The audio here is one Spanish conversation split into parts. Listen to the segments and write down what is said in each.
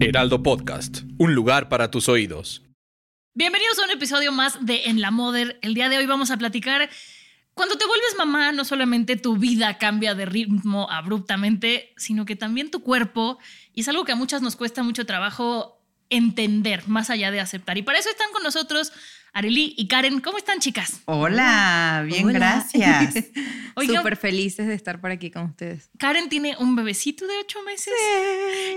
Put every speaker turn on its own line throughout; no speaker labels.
Heraldo Podcast, un lugar para tus oídos.
Bienvenidos a un episodio más de En la Moder. El día de hoy vamos a platicar. Cuando te vuelves mamá, no solamente tu vida cambia de ritmo abruptamente, sino que también tu cuerpo. Y es algo que a muchas nos cuesta mucho trabajo entender, más allá de aceptar. Y para eso están con nosotros Arely y Karen. ¿Cómo están, chicas?
Hola, bien, gracias.
Súper felices de estar por aquí con ustedes.
Karen tiene un bebecito de ocho meses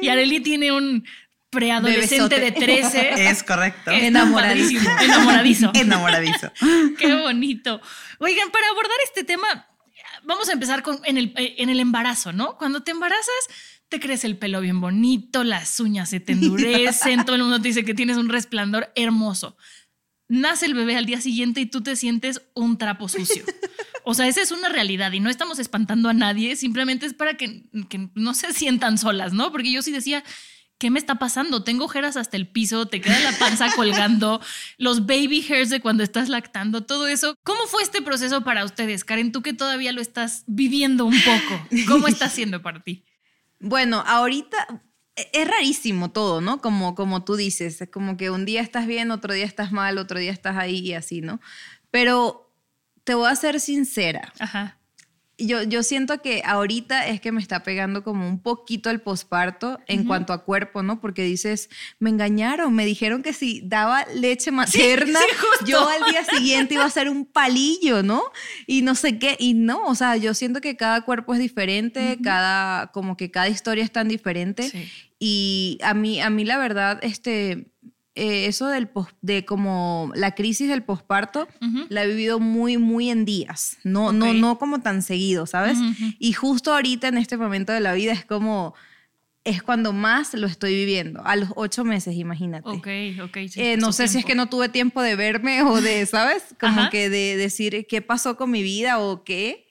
y Arely tiene un preadolescente de 13.
Es correcto.
Enamoradísimo. Enamoradizo.
Enamoradizo.
Qué bonito. Oigan, para abordar este tema, vamos a empezar con, en, el, en el embarazo, ¿no? Cuando te embarazas, te crece el pelo bien bonito, las uñas se te endurecen, todo el mundo te dice que tienes un resplandor hermoso. Nace el bebé al día siguiente y tú te sientes un trapo sucio. O sea, esa es una realidad y no estamos espantando a nadie, simplemente es para que, que no se sientan solas, ¿no? Porque yo sí decía, ¿qué me está pasando? Tengo ojeras hasta el piso, te queda la panza colgando, los baby hairs de cuando estás lactando, todo eso. ¿Cómo fue este proceso para ustedes, Karen? Tú que todavía lo estás viviendo un poco, ¿cómo está siendo para ti?
Bueno, ahorita es rarísimo todo, ¿no? Como, como tú dices, es como que un día estás bien, otro día estás mal, otro día estás ahí y así, ¿no? Pero te voy a ser sincera.
Ajá
yo, yo siento que ahorita es que me está pegando como un poquito el posparto en cuanto a cuerpo, ¿no? Porque dices, me engañaron, me dijeron que si daba leche materna, yo al día siguiente iba a ser un palillo, ¿no? Y no sé qué, y no, o sea, yo siento que cada cuerpo es diferente, cada, como que cada historia es tan diferente. Y a mí, a mí la verdad, este, eh, eso del de como la crisis del posparto la he vivido muy muy en días no no no como tan seguido sabes y justo ahorita en este momento de la vida es como es cuando más lo estoy viviendo a los ocho meses imagínate.
Ok, ok.
Eh, no sé si es que no tuve tiempo de verme o de sabes como que de decir qué pasó con mi vida o qué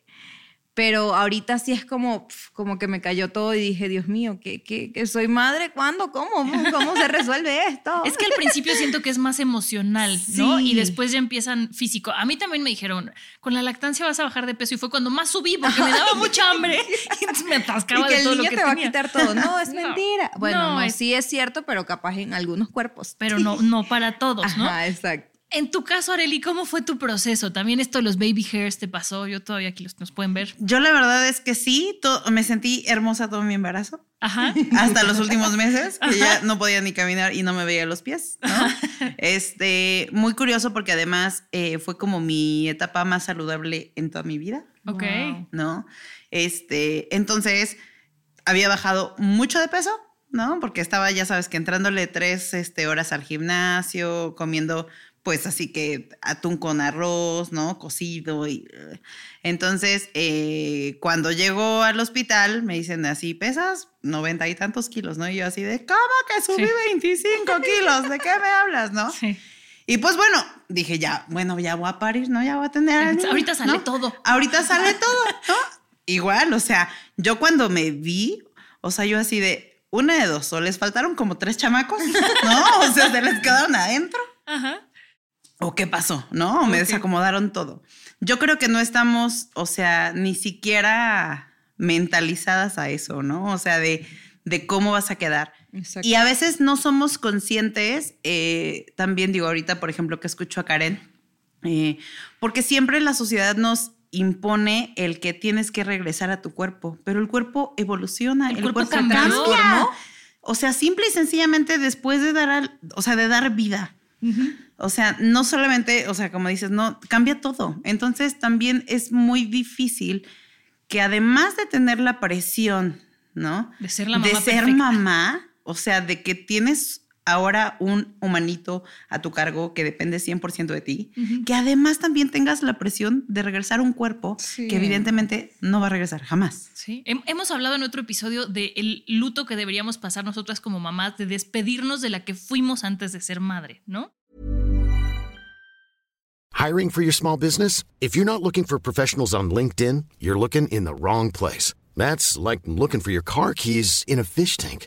pero ahorita sí es como, como que me cayó todo y dije, Dios mío, ¿qué, qué, soy madre? ¿Cuándo? ¿Cómo? ¿Cómo se resuelve esto?
Es que al principio siento que es más emocional, ¿no? Y después ya empiezan físico. A mí también me dijeron, con la lactancia vas a bajar de peso y fue cuando más subí porque me daba mucha hambre y me atascaba
y que
de todo
el niño
lo que
te
va
a quitar todo. No, es mentira. Bueno, no, sí es cierto, pero capaz en algunos cuerpos.
Pero no, no para todos, ¿no?
Ajá, exacto.
En tu caso, Areli, ¿cómo fue tu proceso? También esto de los baby hairs te pasó. Yo todavía aquí los nos pueden ver.
Yo la verdad es que sí, me sentí hermosa todo mi embarazo.
Ajá.
Hasta los últimos meses, que ya no podía ni caminar y no me veía los pies, ¿no? Este, muy curioso porque además eh, fue como mi etapa más saludable en toda mi vida.
Ok.
¿No? Este, entonces había bajado mucho de peso, ¿no? Porque estaba, ya sabes, que entrándole tres este, horas al gimnasio, comiendo pues así que atún con arroz, ¿no? Cocido. Y, eh, entonces, eh, cuando llego al hospital, me dicen así, pesas noventa y tantos kilos, ¿no? Y yo así de, ¿cómo que subí 25 kilos? ¿De qué me hablas, no?
Sí.
Y pues bueno, dije ya, bueno, ya voy a parir, ¿no? Ya voy a tener...
ahorita sale todo.
Ahorita sale todo, ¿no? Igual, o sea, yo cuando me vi, o sea, yo así de, una de dos, o les faltaron como tres chamacos, ¿no? O sea, se les quedaron adentro.
Ajá
o qué pasó, ¿no? O me desacomodaron todo. Yo creo que no estamos, o sea, ni siquiera mentalizadas a eso, ¿no? O sea, de, de cómo vas a quedar. Y a veces no somos conscientes, eh, también digo ahorita, por ejemplo, que escucho a Karen, eh, porque siempre la sociedad nos impone el que tienes que regresar a tu cuerpo, pero el cuerpo evoluciona,
el, cuerpo, cambia.
O sea, simple y sencillamente después de dar, o sea, de dar vida. O sea, no solamente, o sea, como dices, no, cambia todo. Entonces también es muy difícil que además de tener la presión, ¿no?
De ser la mamá.
De ser mamá, o sea, de que tienes ahora un humanito a tu cargo que depende 100% de ti, que además también tengas la presión de regresar a un cuerpo que evidentemente no va a regresar jamás.
Sí, hemos hablado en otro episodio del luto que deberíamos pasar nosotras como mamás, de despedirnos de la que fuimos antes de ser madre, ¿no?
Hiring for your small business? If you're not looking for professionals on LinkedIn, you're looking in the wrong place. That's like looking for your car keys in a fish tank.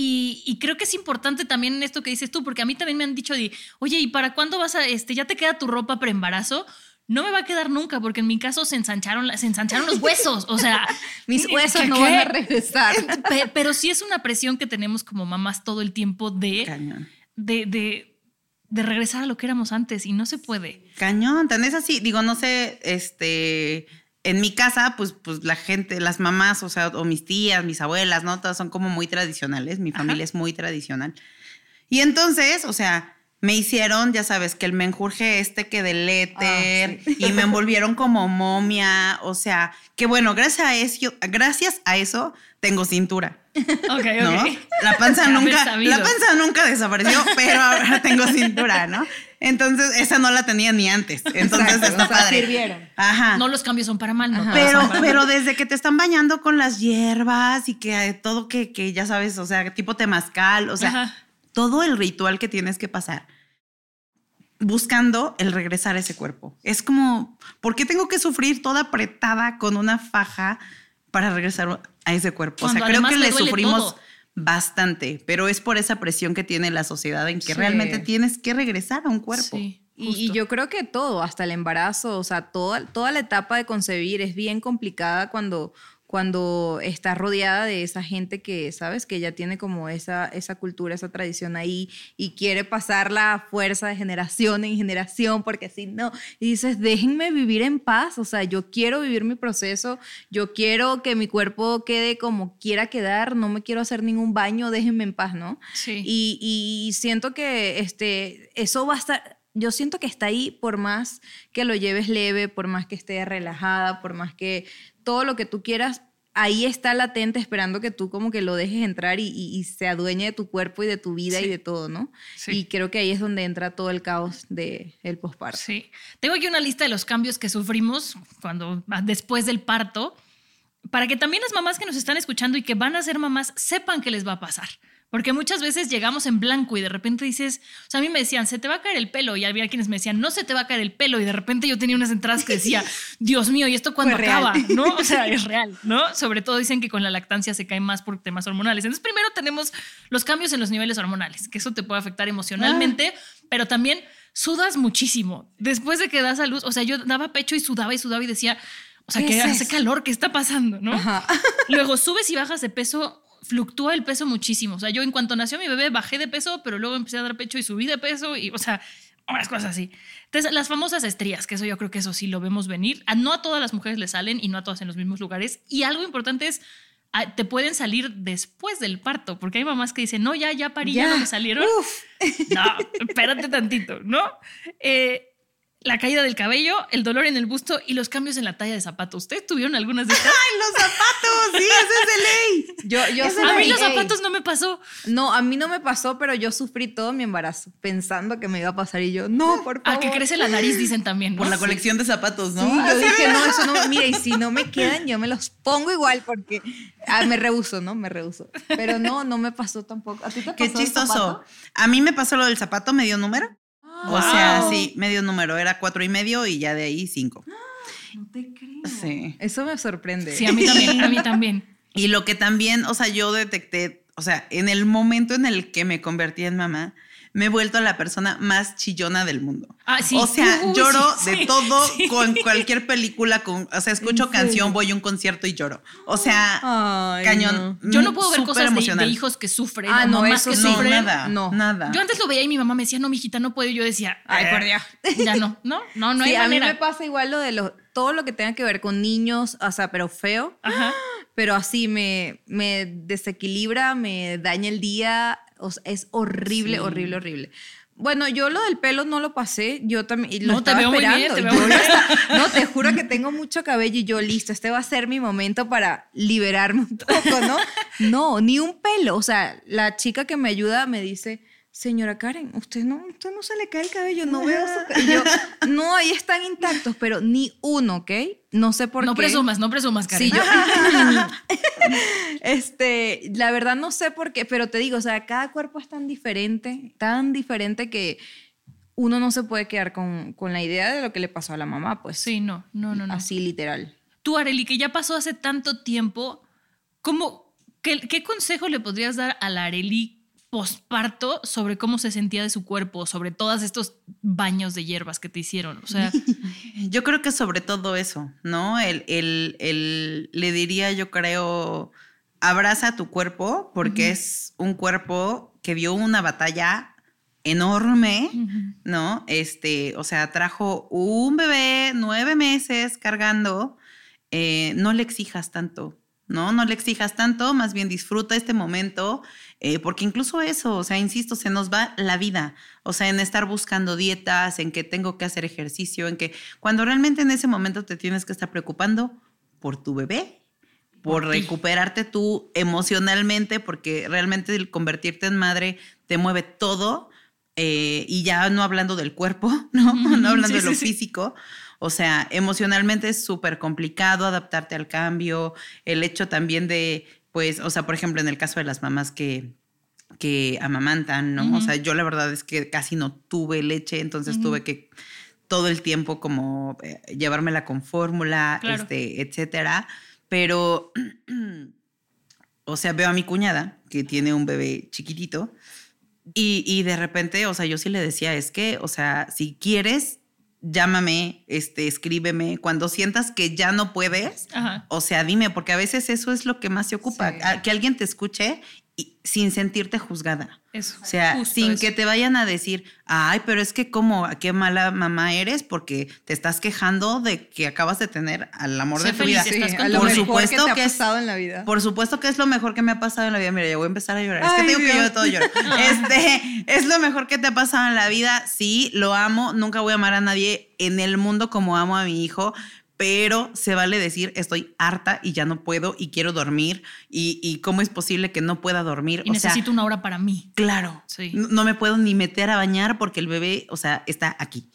Y, y creo que es importante también esto que dices tú, porque a mí también me han dicho de, oye, ¿y para cuándo vas a, este, ya te queda tu ropa preembarazo? No me va a quedar nunca, porque en mi caso se ensancharon, se ensancharon los huesos. O sea,
Mis huesos
¿qué-
no
qué?
van a regresar.
Pe- Pero sí es una presión que tenemos como mamás todo el tiempo de,
Cañón.
de, de, de regresar a lo que éramos antes y no se puede.
Cañón, tan es así. Digo, no sé, este, en mi casa, pues, pues la gente, las mamás, o sea, o mis tías, mis abuelas, ¿no? Todas son como muy tradicionales. Mi familia es muy tradicional. Y entonces, o sea, me hicieron, ya sabes, que el menjurje este que del éter y me envolvieron como momia. O sea, que bueno, gracias a eso, gracias a eso tengo cintura.
Ok,
¿no?
ok.
La panza nunca, la panza nunca desapareció, pero ahora tengo cintura, ¿no? Entonces, esa no la tenía ni antes. Entonces
Exacto,
está
o sea,
padre.
sirvieron.
Ajá.
No los cambios son para mal, no.
Pero,
para
pero
mal.
desde que te están bañando con las hierbas y que eh, todo que, que ya sabes, o sea, tipo temazcal, o sea,
Ajá.
todo el ritual que tienes que pasar buscando el regresar a ese cuerpo. Es como, ¿por qué tengo que sufrir toda apretada con una faja para regresar a ese cuerpo? o sea, creo que le sufrimos
todo.
Bastante, pero es por esa presión que tiene la sociedad en que
Sí.
realmente tienes que regresar a un cuerpo.
Sí,
Y, y yo creo que todo, hasta el embarazo, o sea, toda, toda la etapa de concebir es bien complicada cuando, cuando estás rodeada de esa gente que, ¿sabes? Que ya tiene como esa, esa cultura, esa tradición ahí y quiere pasar la fuerza de generación en generación, porque si no, y dices, déjenme vivir en paz, o sea, yo quiero vivir mi proceso, yo quiero que mi cuerpo quede como quiera quedar, no me quiero hacer ningún baño, déjenme en paz, ¿no?
Sí.
Y, y siento que este, eso va a estar, yo siento que está ahí por más que lo lleves leve, por más que esté relajada, por más que todo lo que tú quieras, ahí está latente esperando que tú como que lo dejes entrar y, y- y se adueñe de tu cuerpo y de tu vida
Sí.
y de todo, ¿no?
Sí.
Y creo que ahí es donde entra todo el caos del el posparto.
Sí. Tengo aquí una lista de los cambios que sufrimos cuando después del parto, para que también las mamás que nos están escuchando y que van a ser mamás sepan qué les va a pasar. Porque muchas veces llegamos en blanco y de repente dices, o sea, a mí me decían, se te va a caer el pelo. Y había quienes me decían, no se te va a caer el pelo. Y de repente yo tenía unas entradas que decía, Dios mío, ¿y esto cuándo
Fue real.
acaba? ¿No? O sea, es real, ¿no? Sobre todo dicen que con la lactancia se cae más por temas hormonales. Entonces, primero tenemos los cambios en los niveles hormonales, que eso te puede afectar emocionalmente, pero también sudas muchísimo. Después de que das a luz, o sea, yo daba pecho y sudaba y sudaba y decía, o sea,
¿Qué
que
es
hace
eso?
calor, ¿qué está pasando? ¿no?
Ajá.
Luego subes y bajas de peso, fluctúa el peso muchísimo. O sea, yo en cuanto nació mi bebé bajé de peso, pero luego empecé a dar pecho y subí de peso y, o sea, unas cosas así. Entonces, las famosas estrías, que eso yo creo que eso sí lo vemos venir. A no a todas las mujeres le salen y no a todas en los mismos lugares. Y algo importante es, ah, te pueden salir después del parto, porque hay mamás que dicen, no, ya, ya parí, ya,
Ya.
no me salieron. No, espérate tantito, ¿no? Eh, la caída del cabello, el dolor en el busto y los cambios en la talla de zapato. ¿Ustedes tuvieron algunas de estas?
¡Ay, los zapatos! ¡Sí, ese es de ley!
Yo, yo
A mí los zapatos no me pasó.
No, a mí no me pasó, pero yo sufrí todo mi embarazo pensando que me iba a pasar y yo, no, por favor.
A que crece la nariz, dicen también. ¿no?
Por la colección de zapatos, ¿no?
Sí, yo dije, no, eso no, mira, y si no me quedan, yo me los pongo igual porque ah, me rehuso, ¿no? Me rehuso. Pero no, no me pasó tampoco. ¿A ti te pasó
Qué
el
chistoso.
zapato?
A mí me pasó lo del zapato medio número. O sea, sí, medio número. Era cuatro y medio y ya de ahí cinco.
No te creo.
Sí.
Eso me sorprende.
Sí, a mí también, a mí también.
Y lo que también, o sea, yo detecté, o sea, en el momento en el que me convertí en mamá, me he vuelto la persona más chillona del mundo.
Ah, sí.
O sea,
Uy,
lloro
sí,
de
sí,
todo
sí.
con cualquier película, con, o sea, escucho
¿En
canción, voy a un concierto y lloro. O sea,
Ay,
cañón.
Yo no
mm,
puedo ver cosas de, de hijos que sufren
Ah, no,
mamás
eso
que.
No,
sufren.
nada,
No.
nada.
Yo antes lo veía y mi mamá me decía, no, mijita, no puedo. Yo decía,
Ay,
"Eh,
por Dios.
Ya no, no, no, no
sí,
hay
a mí
manera.
me pasa igual lo de los, todo lo que tenga que ver con niños, o sea, pero feo.
Ajá.
Pero así me, me desequilibra, me daña el día. O sea, es horrible,
Sí.
horrible, horrible. Bueno, yo lo del pelo no lo pasé, yo también lo
No, te
estaba
veo muy bien,
esperando.
te veo
Yo
muy bien.
está- no, te juro que tengo mucho cabello y yo listo, este va a ser mi momento para liberarme un poco, ¿no? No, ni un pelo. O sea, la chica que me ayuda me dice, señora Karen, usted no, usted no se le cae el cabello, no veo su ca-". Y yo, no, ahí están intactos, pero ni uno, ¿ok? No sé por
no
qué.
presumas, no presumas, Karen.
Sí, yo. este, la verdad no sé por qué, pero te digo, o sea, cada cuerpo es tan diferente, tan diferente que, uno no se puede quedar con, con la idea de lo que le pasó a la mamá, pues.
Sí, no, no, no, no.
Así literal.
Tú, Areli, que ya pasó hace tanto tiempo, ¿cómo, qué, qué consejo le podrías dar a la Areli posparto sobre cómo se sentía de su cuerpo, sobre todos estos baños de hierbas que te hicieron? O sea,
Yo creo que sobre todo eso, ¿no? El, el, el- le diría, yo creo, abraza tu cuerpo porque es un cuerpo que dio una batalla enorme, ¿no? Este, o sea, trajo un bebé nueve meses cargando, eh, no le exijas tanto, ¿no? No le exijas tanto, más bien disfruta este momento, eh, porque incluso eso, o sea, insisto, se nos va la vida, o sea, en estar buscando dietas, en que tengo que hacer ejercicio, en que cuando realmente en ese momento te tienes que estar preocupando por tu bebé, por recuperarte tú emocionalmente, porque realmente el convertirte en madre te mueve todo, eh, y ya no hablando del cuerpo, ¿no? No hablando
sí,
de lo
sí, sí.
O sea, emocionalmente es súper complicado adaptarte al cambio, el hecho también de, pues, o sea, por ejemplo, en el caso de las mamás que, que amamantan, ¿no? O sea, yo la verdad es que casi no tuve leche, entonces tuve que todo el tiempo como eh, llevármela con fórmula,
Claro.
este, etcétera. Pero, o sea, veo a mi cuñada que tiene un bebé chiquitito y, y de repente, o sea, yo sí le decía, es que, o sea, si quieres, llámame, este, escríbeme. Cuando sientas que ya no puedes,
Ajá.
o sea, dime, porque a veces eso es lo que más se ocupa,
Sí.
a- que alguien te escuche y- sin sentirte juzgada.
Eso.
O sea,
justo
sin
eso.
que te vayan a decir, ay, pero es que como, qué mala mamá eres porque te estás quejando de que acabas de tener al amor de tu
feliz,
vida.
Sí, estás con
lo
Por
mejor
supuesto
que te
que
ha
es-
en la vida.
Por supuesto que es lo mejor que me ha pasado en la vida. Mira, ya voy a empezar a llorar. es que
Ay,
tengo que yo de
Dios.
todo lloro. Este, es lo mejor que te ha pasado en la vida. Sí, lo amo. Nunca voy a amar a nadie en el mundo como amo a mi hijo. Pero se vale decir, estoy harta y ya no puedo y quiero dormir. Y, y cómo es posible que no pueda dormir.
Y
o sea,
necesito una hora para mí.
Claro.
Sí.
No, no me puedo ni meter a bañar porque el bebé, o sea, está aquí.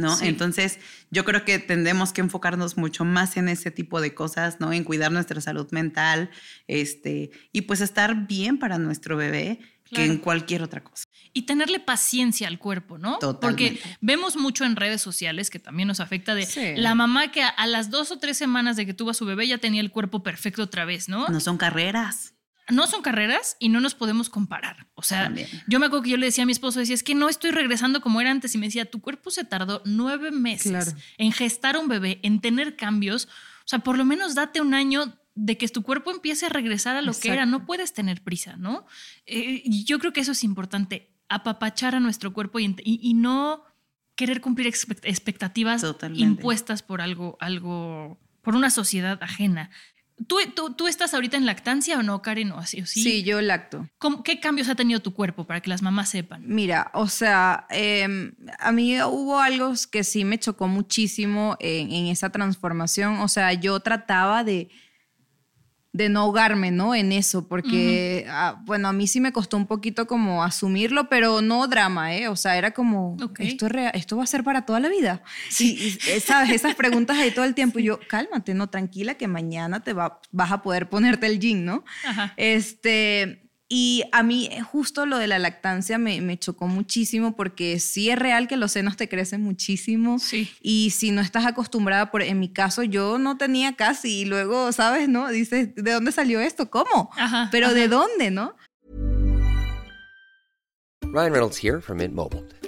¿No?
Sí.
Entonces, yo creo que tendremos que enfocarnos mucho más en ese tipo de cosas, ¿no? En cuidar nuestra salud mental, este, y pues estar bien para nuestro bebé que en cualquier otra cosa.
y tenerle paciencia al cuerpo, ¿no?
Totalmente.
Porque vemos mucho en redes sociales que también nos afecta de
Sí.
la mamá que a, a las dos o tres semanas de que tuvo a su bebé ya tenía el cuerpo perfecto otra vez, ¿no?
No son carreras.
No son carreras y no nos podemos comparar. O sea,
También.
yo me acuerdo que yo le decía a mi esposo, decía, es que no estoy regresando como era antes. Y me decía, tu cuerpo se tardó nueve meses
Claro.
en gestar un bebé, en tener cambios. O sea, por lo menos date un año de que tu cuerpo empiece a regresar a lo que era. No puedes tener prisa, ¿no? Eh, yo creo que eso es importante, apapachar a nuestro cuerpo y, ent- y- y no querer cumplir expect- expectativas
Totalmente.
impuestas por algo, algo, por una sociedad ajena. ¿Tú, tú, tú estás ahorita en lactancia o no, Karen? ¿O sí?
Sí, yo lacto.
¿Cómo- ¿Qué cambios ha tenido tu cuerpo para que las mamás sepan?
Mira, o sea, em, a mí hubo algo que sí me chocó muchísimo en, en esa transformación. O sea, yo trataba de, de no ahogarme, ¿no? En eso, porque, ah, bueno, a mí sí me costó un poquito como asumirlo, pero no drama, ¿eh? O sea, era como, esto, es rea- esto va a ser para toda la vida. Y, eh, ¿sabes? Esas preguntas ahí todo el tiempo. Y yo, cálmate, no, tranquila, que mañana te va, vas a poder ponerte el jean, ¿no?
Ajá.
Este, y a mí eh, justo lo de la lactancia me, me chocó muchísimo porque sí es real que los senos te crecen muchísimo.
Sí.
Y si no estás acostumbrada, por, en mi caso yo no tenía casi y luego, ¿sabes? ¿No? Dices, ¿de dónde salió esto? ¿Cómo?
Ajá,
Pero
ajá.
¿de dónde? ¿No?
Ryan Reynolds here from Mint Mobile.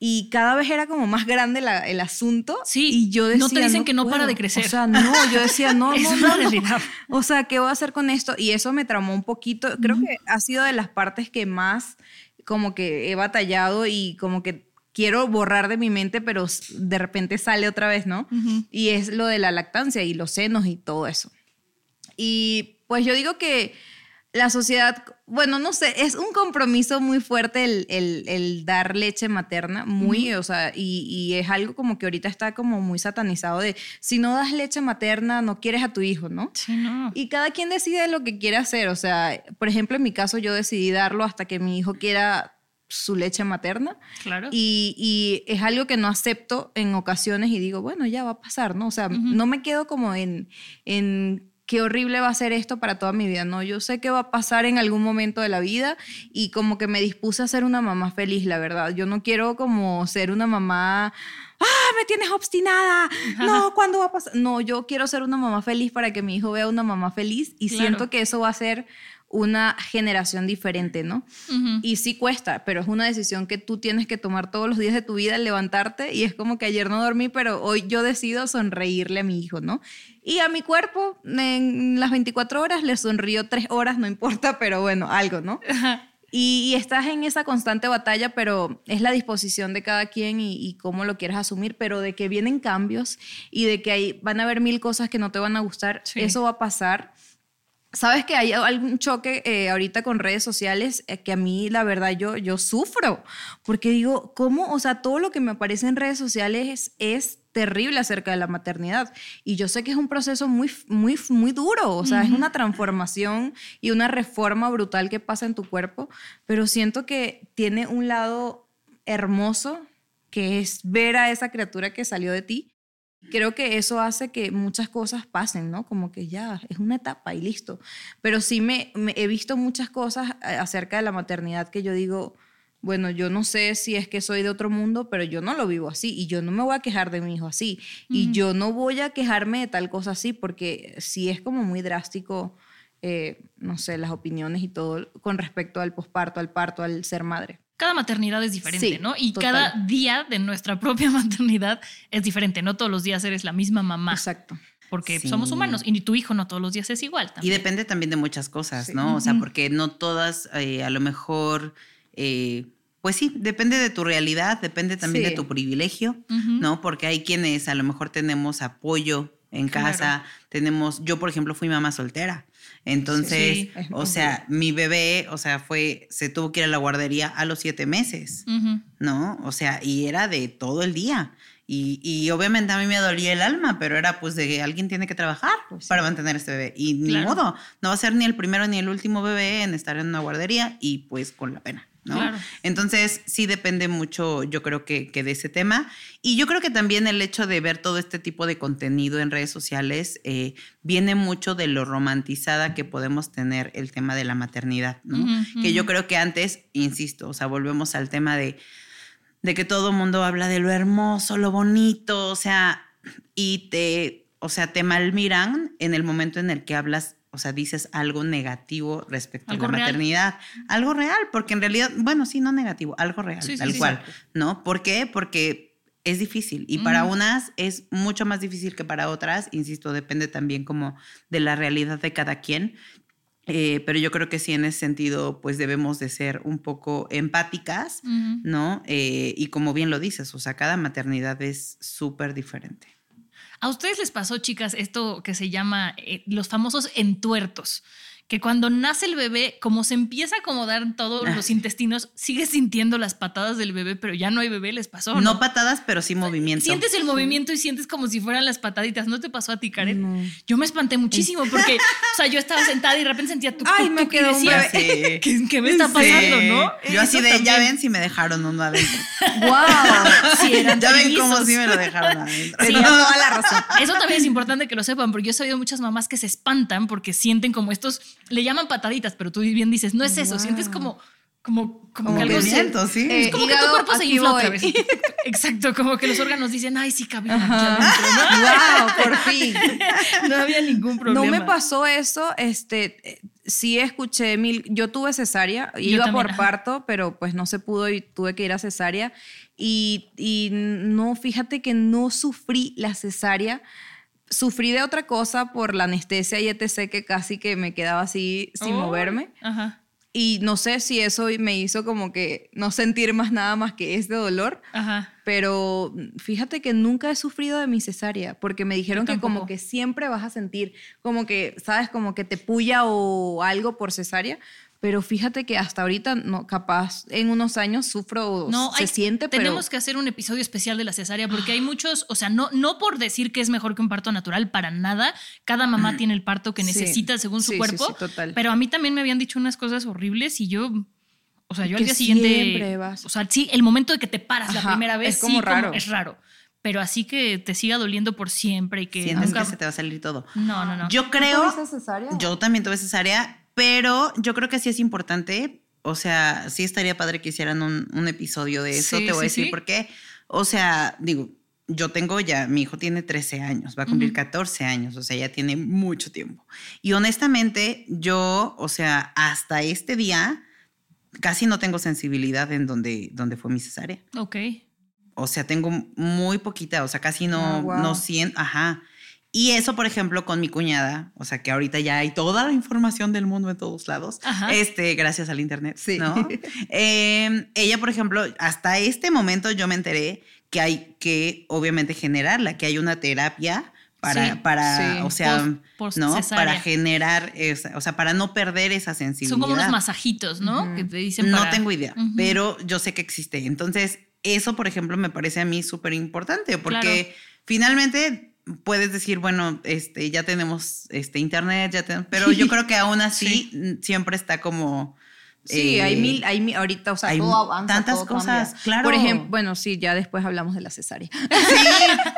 Y cada vez era como más grande la- el asunto.
Sí,
y yo decía,
no te dicen que no para de
puedo".
crecer.
O sea, no, yo decía, no,
Es
no,
una
no, no. O sea, ¿qué voy a hacer con esto? Y eso me traumó un poquito. Creo que ha sido de las partes que más como que he batallado y como que quiero borrar de mi mente, pero de repente sale otra vez, ¿no? Y es lo de la lactancia y los senos y todo eso. Y pues yo digo que la sociedad, bueno, no sé, es un compromiso muy fuerte el, el- el dar leche materna, muy, o sea, y, y es algo como que ahorita está como muy satanizado de, si no das leche materna, no quieres a tu hijo, ¿no?
Sí, no.
Y cada quien decide lo que quiere hacer, o sea, por ejemplo, en mi caso yo decidí darlo hasta que mi hijo quiera su leche materna.
Claro.
Y, y es algo que no acepto en ocasiones y digo, bueno, ya va a pasar, ¿no? O sea, no me quedo como en, en qué horrible va a ser esto para toda mi vida, ¿no? Yo sé que va a pasar en algún momento de la vida y como que me dispuse a ser una mamá feliz, la verdad. Yo no quiero como ser una mamá, ah, me tienes obstinada, no, ¿cuándo va a pasar? No, yo quiero ser una mamá feliz para que mi hijo vea una mamá feliz y
Claro.
siento que eso va a ser una generación diferente, ¿no? Y sí cuesta, pero es una decisión que tú tienes que tomar todos los días de tu vida, levantarte y es como que ayer no dormí, pero hoy yo decido sonreírle a mi hijo, ¿no? Y a mi cuerpo en las 24 horas le sonrío tres horas, no importa, pero bueno, algo, ¿no? Y, y estás en esa constante batalla, pero es la disposición de cada quien y, y cómo lo quieres asumir, pero de que vienen cambios y de que hay, van a haber mil cosas que no te van a gustar,
Sí.
eso va a pasar. Sabes que hay algún choque eh, ahorita con redes sociales eh, que a mí la verdad yo, yo sufro, porque digo, ¿cómo? O sea, todo lo que me aparece en redes sociales es, es terrible acerca de la maternidad. Y yo sé que es un proceso muy, muy, muy duro, o sea, es una transformación y una reforma brutal que pasa en tu cuerpo, pero siento que tiene un lado hermoso, que es ver a esa criatura que salió de ti creo que eso hace que muchas cosas pasen, ¿no? Como que ya es una etapa y listo. Pero sí me, me he visto muchas cosas eh, acerca de la maternidad que yo digo, bueno, yo no sé si es que soy de otro mundo, pero yo no lo vivo así y yo no me voy a quejar de mi hijo así y yo no voy a quejarme de tal cosa así porque sí es como muy drástico, eh, no sé, las opiniones y todo con respecto al posparto, al parto, al ser madre.
Cada maternidad es diferente,
Sí,
¿no? Y
total.
cada día de nuestra propia maternidad es diferente. No todos los días eres la misma mamá.
Exacto.
Porque
Sí.
somos humanos y tu hijo no todos los días es igual.
Y
También.
depende también de muchas cosas,
Sí.
¿no? O sea, porque no todas, eh, a lo mejor, eh, pues sí, depende de tu realidad, depende también de tu privilegio. ¿no? Porque hay quienes a lo mejor tenemos apoyo en
Claro.
casa, tenemos, yo por ejemplo fui mamá soltera, entonces,
Sí,
o sea, mi bebé, o sea, fue, se tuvo que ir a la guardería a los siete meses. ¿no? O sea, y era de todo el día. Y, y obviamente a mí me dolía el alma, pero era pues de que alguien tiene que trabajar
Pues sí.
para mantener este bebé. Y ni modo, no va a ser ni el primero ni el último bebé en estar en una guardería y pues con la pena, ¿no?
Claro.
Entonces sí depende mucho, yo creo que, que de ese tema. Y yo creo que también el hecho de ver todo este tipo de contenido en redes sociales eh, viene mucho de lo romantizada que podemos tener el tema de la maternidad, ¿no? Que yo creo que antes, insisto, o sea, volvemos al tema de de que todo mundo habla de lo hermoso, lo bonito, o sea, y te, o sea, te malmiran en el momento en el que hablas, o sea, dices algo negativo respecto
Algo
a la
real.
maternidad, algo real, porque en realidad, bueno, sí, no negativo, algo real,
Sí,
tal
sí.
cual, ¿no? ¿Por qué? Porque es difícil y para unas es mucho más difícil que para otras, insisto, depende también como de la realidad de cada quien. Eh, pero yo creo que sí en ese sentido pues debemos de ser un poco empáticas. ¿no? Eh, y como bien lo dices, o sea, cada maternidad es súper diferente.
¿A ustedes les pasó, chicas, esto que se llama eh, los famosos entuertos? Que cuando nace el bebé, como se empieza a acomodar en todos
Ah.
los intestinos, sigues sintiendo las patadas del bebé, pero ya no hay bebé, les pasó.
No,
¿no?
patadas, pero sí movimiento.
Sientes el movimiento y sientes como si fueran las pataditas. ¿No te pasó a ti, Karen?
No.
Yo me espanté muchísimo porque, o sea, yo estaba sentada y de repente sentía tu
Ay, me quedó un
decía,
bebé.
¿qué, qué me está pasando,
Sí.
no?
Yo así
Eso
de, ya
también.
ven si me dejaron uno adentro.
¡Wow!
Sí, eran
ya ven cómo sí me lo dejaron adentro.
Sí.
Tenía toda la razón.
Eso también es importante que lo sepan, porque yo he sabido muchas mamás que se espantan porque sienten como estos, le llaman pataditas, pero tú bien dices, no es eso,
Wow.
sientes como, como, como,
Como
que algo se-
sí.
Es como que tu cuerpo se infla otra vez. Exacto, como que los órganos dicen, ay, sí cabía aquí
Ajá.
adentro, ¿no?
Wow, por fin.
No había ningún problema.
No me pasó eso, este, eh, sí escuché mil, yo tuve cesárea,
Yo
iba
también,
por
ajá.
parto, pero pues no se pudo y tuve que ir a cesárea y, y no, fíjate que no sufrí la cesárea, sufrí de otra cosa por la anestesia y etc que casi que me quedaba así sin
Oh,
moverme
Ajá,
y no sé si eso me hizo como que no sentir más nada más que este dolor.
ajá.
Pero fíjate que nunca he sufrido de mi cesárea, porque me dijeron que como que siempre vas a sentir como que, ¿sabes? Como que te puya o algo por cesárea. Pero fíjate que hasta ahorita, no, capaz en unos años sufro,
No,
se
hay-
siente, pero...
tenemos que hacer un episodio especial de la cesárea porque hay muchos, o sea, no, no por decir que es mejor que un parto natural, para nada. Cada mamá tiene el parto que
Sí.
necesita según su
Sí,
cuerpo.
sí, total.
Pero a mí también me habían dicho unas cosas horribles y yo, o sea, yo al
Que
día siguiente,
siempre vas.
o sea, sí, el momento de que te paras la primera vez,
es como
sí,
raro.
es raro. Pero así que te siga doliendo por siempre y que
Sientes
nunca-
que se te va a salir todo.
No, no, no.
Yo creo.
tuviste cesárea?
Yo también tuve cesárea, pero yo creo que sí es importante. O sea, sí estaría padre que hicieran un, un episodio de eso.
Sí,
te voy a decir
sí.
por qué. O sea, digo, yo tengo ya, mi hijo tiene 13 años, va a cumplir 14 años, o sea, ya tiene mucho tiempo. Y honestamente, yo, o sea, hasta este día, casi no tengo sensibilidad en donde, donde fue mi cesárea.
Ok.
O sea, tengo muy poquita, o sea, casi no,
Ah, wow.
no siento, ajá. Y eso, por ejemplo, con mi cuñada, o sea, que ahorita ya hay toda la información del mundo en todos lados,
Ajá.
este, gracias al internet,
Sí.
¿no? Eh, ella, por ejemplo, hasta este momento yo me enteré que hay que, obviamente, generarla, que hay una terapia para,
Sí,
para
sí.
o sea, ¿no?
cesárea.
Para generar, esa, o sea, para no perder esa sensibilidad.
Son como unos masajitos, ¿no? Que te dicen
No tengo idea, pero yo sé que existe. Entonces, eso, por ejemplo, me parece a mí súper importante porque
Claro.
finalmente puedes decir, bueno, este, ya tenemos este, internet, ya tenemos, pero yo creo que aún así siempre está como...
Sí,
eh,
hay mil, hay mil, ahorita, o sea,
hay
todo avanza,
tantas
todo
cosas,
cambia.
claro.
Por ejemplo, bueno, sí, ya después hablamos de la cesárea.
Sí,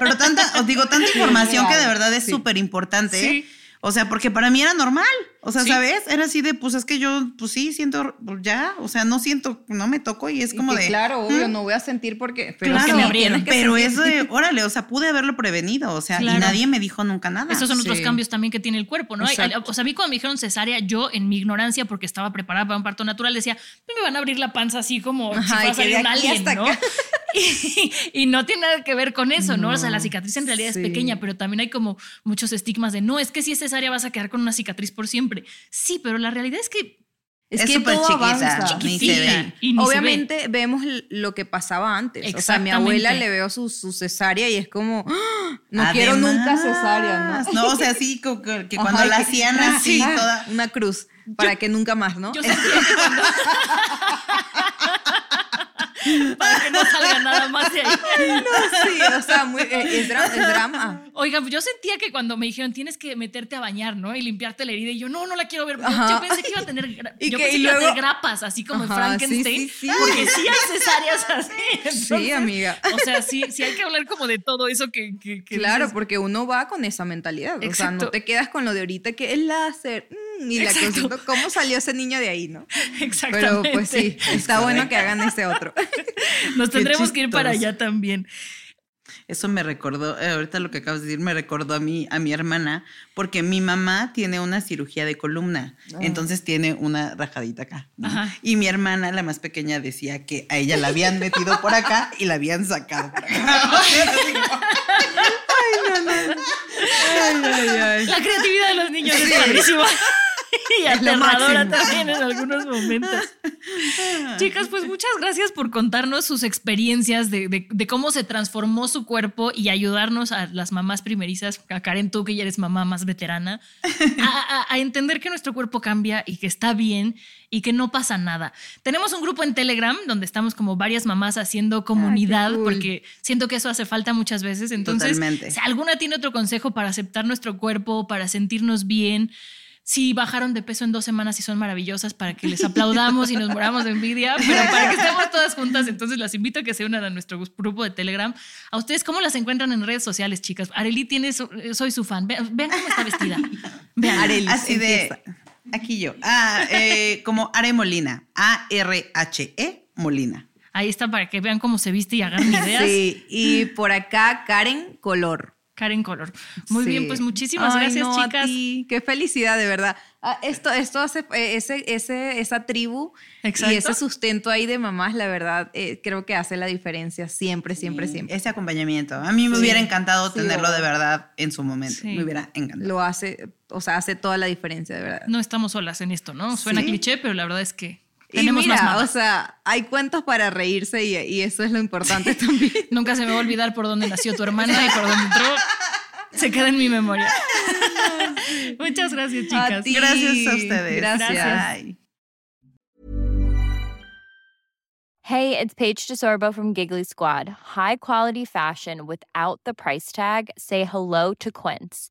pero tanta, os digo, tanta información que de verdad es
sí.
súper importante.
Sí.
O sea, porque para mí era normal. O sea,
Sí.
¿sabes? Era así de, pues es que yo, pues sí, siento, pues ya, o sea, no siento, no me toco y es
Y
como
que,
de.
claro, obvio,
¿mm?
no voy a sentir porque... Pero
Claro,
que me abrieron.
pero eso de, órale, o sea, pude haberlo prevenido, o sea,
Claro.
y nadie me dijo nunca nada.
Esos son otros cambios también que tiene el cuerpo, ¿no?
Exacto.
o sea, a mí cuando me dijeron cesárea, yo en mi ignorancia, porque estaba preparada para un parto natural, decía, me van a abrir la panza así como si
Ajá,
fuera
y
a salir un alien, ¿no?
acá.
Y, y no tiene nada que ver con eso, ¿no? O sea, la
No.
cicatriz en realidad
Sí.
es pequeña, pero también hay como muchos estigmas de, no, es que si es cesárea vas a quedar con una cicatriz por siempre. Sí, pero la realidad es que
Es,
Es
que
súper
todo
chiquita,
avanza.
ni se ve.
y ni se
Obviamente vemos lo que pasaba antes. O sea, a mi abuela le veo su, su cesárea y es como, ¡Ah! no quiero nunca cesárea, ¿no?
No, o sea, sí, como que, que cuando
Ajá,
la hacían así,
sí,
toda.
Una cruz, para que nunca más, ¿no?
yo sentía que cuando... para que no salga nada más de ahí.
sí, o sea, muy- eh, es, es drama.
Oiga, yo sentía que cuando me dijeron tienes que meterte a bañar, ¿no? Y limpiarte la herida, y yo no, no la quiero ver. Yo,
Ajá.
yo pensé que iba a tener, yo
que-
pensé que iba a tener grapas, así como en Frankenstein,
sí, sí, sí.
porque sí hay cesáreas así. Entonces,
amiga.
O sea, sí, sí hay que hablar como de todo eso que, que, que
Claro,
dices,
porque uno va con esa mentalidad. O sea,
Exacto.
no te quedas con lo de ahorita que es láser. mm, y la
Exacto.
¿cómo salió ese niño de ahí, no? Pero
Exactamente.
pues sí, está bueno que hagan ese otro.
Nos tendremos que ir para allá también.
Eso me recordó, eh, ahorita lo que acabas de decir me recordó a mí, a mi hermana, porque mi mamá tiene una cirugía de columna, entonces tiene una rajadita acá. ¿no? Y mi hermana, la más pequeña, decía que a ella la habían metido por acá y la habían sacado por acá.
La creatividad de los niños es padrísima. Y
Es
aterradora también en algunos momentos. Chicas, pues muchas gracias por contarnos sus experiencias de, de- de cómo se transformó su cuerpo y ayudarnos a las mamás primerizas, a Karen, tú que ya eres mamá más veterana, a, a- a entender que nuestro cuerpo cambia y que está bien y que no pasa nada. Tenemos un grupo en Telegram donde estamos como varias mamás haciendo comunidad
cool.
porque siento que eso hace falta muchas veces. Entonces,
Totalmente.
si alguna tiene otro consejo para aceptar nuestro cuerpo, para sentirnos bien, si bajaron de peso en dos semanas y son maravillosas, para que les aplaudamos y nos moramos de envidia, pero para que estemos todas juntas, entonces las invito a que se unan a nuestro grupo de Telegram. ¿A ustedes cómo las encuentran en redes sociales, chicas? Areli tiene, su- soy su fan. Vean, vean cómo está vestida. Vean.
Areli.
Así de,
empieza.
Aquí yo. Ah, eh, como Are Molina. A-R-H-E Molina.
Ahí está para que vean cómo se viste y hagan ideas.
Sí, y por acá Karen Color.
Karen Color. Muy
Sí.
bien, pues muchísimas
Ay,
gracias,
no, a
chicas.
ti. Qué felicidad, de verdad. Ah, esto, esto hace, eh, ese, ese, esa tribu
Exacto.
y ese sustento ahí de mamás, la verdad, eh, creo que hace la diferencia siempre, siempre, siempre.
Ese acompañamiento. A mí me
Sí.
hubiera encantado
Sí,
tenerlo de verdad en su momento.
Sí.
Me hubiera encantado.
Lo hace, o sea, hace toda la diferencia, de verdad.
No estamos solas en esto, ¿no? Suena
Sí.
cliché, pero la verdad es que
Y
tenemos
mira,
más
o sea, hay cuentos para reírse y, y eso es lo importante también.
Nunca se me va a olvidar por dónde nació tu hermana y por dónde entró. Se queda en mi memoria. Muchas gracias, chicas.
ti.
Gracias a ustedes.
Gracias.
Ay.
Hey, it's Paige DeSorbo from Giggly Squad. High quality fashion without the price tag. Say hello to Quince.